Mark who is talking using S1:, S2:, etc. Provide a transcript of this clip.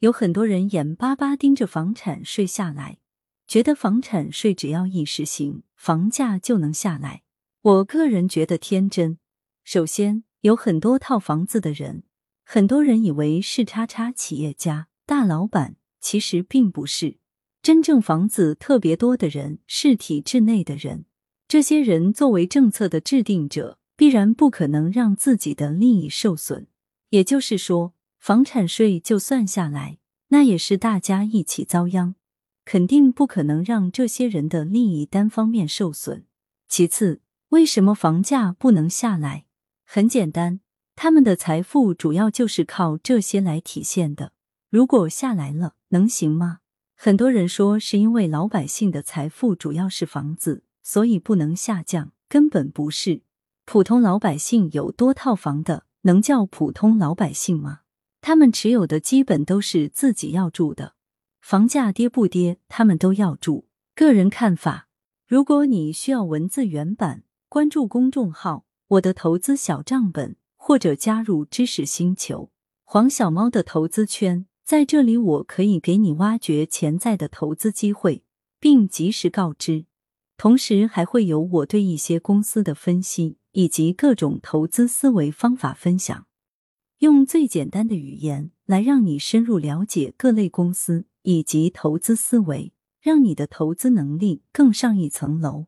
S1: 有很多人眼巴巴盯着房产税下来，觉得房产税只要一实行，房价就能下来。我个人觉得天真。首先，有很多套房子的人，很多人以为是叉叉企业家、大老板，其实并不是。真正房子特别多的人是体制内的人，这些人作为政策的制定者，必然不可能让自己的利益受损。也就是说，房产税就算下来，那也是大家一起遭殃，肯定不可能让这些人的利益单方面受损。其次，为什么房价不能下来？很简单，他们的财富主要就是靠这些来体现的。如果下来了，能行吗？很多人说是因为老百姓的财富主要是房子，所以不能下降，根本不是。普通老百姓有多套房的，能叫普通老百姓吗？他们持有的基本都是自己要住的，房价跌不跌，他们都要住。个人看法：如果你需要文字原版，关注公众号。我的投资小账本，或者加入知识星球黄小猫的投资圈，在这里我可以给你挖掘潜在的投资机会，并及时告知。同时还会有我对一些公司的分析以及各种投资思维方法分享，用最简单的语言来让你深入了解各类公司以及投资思维，让你的投资能力更上一层楼。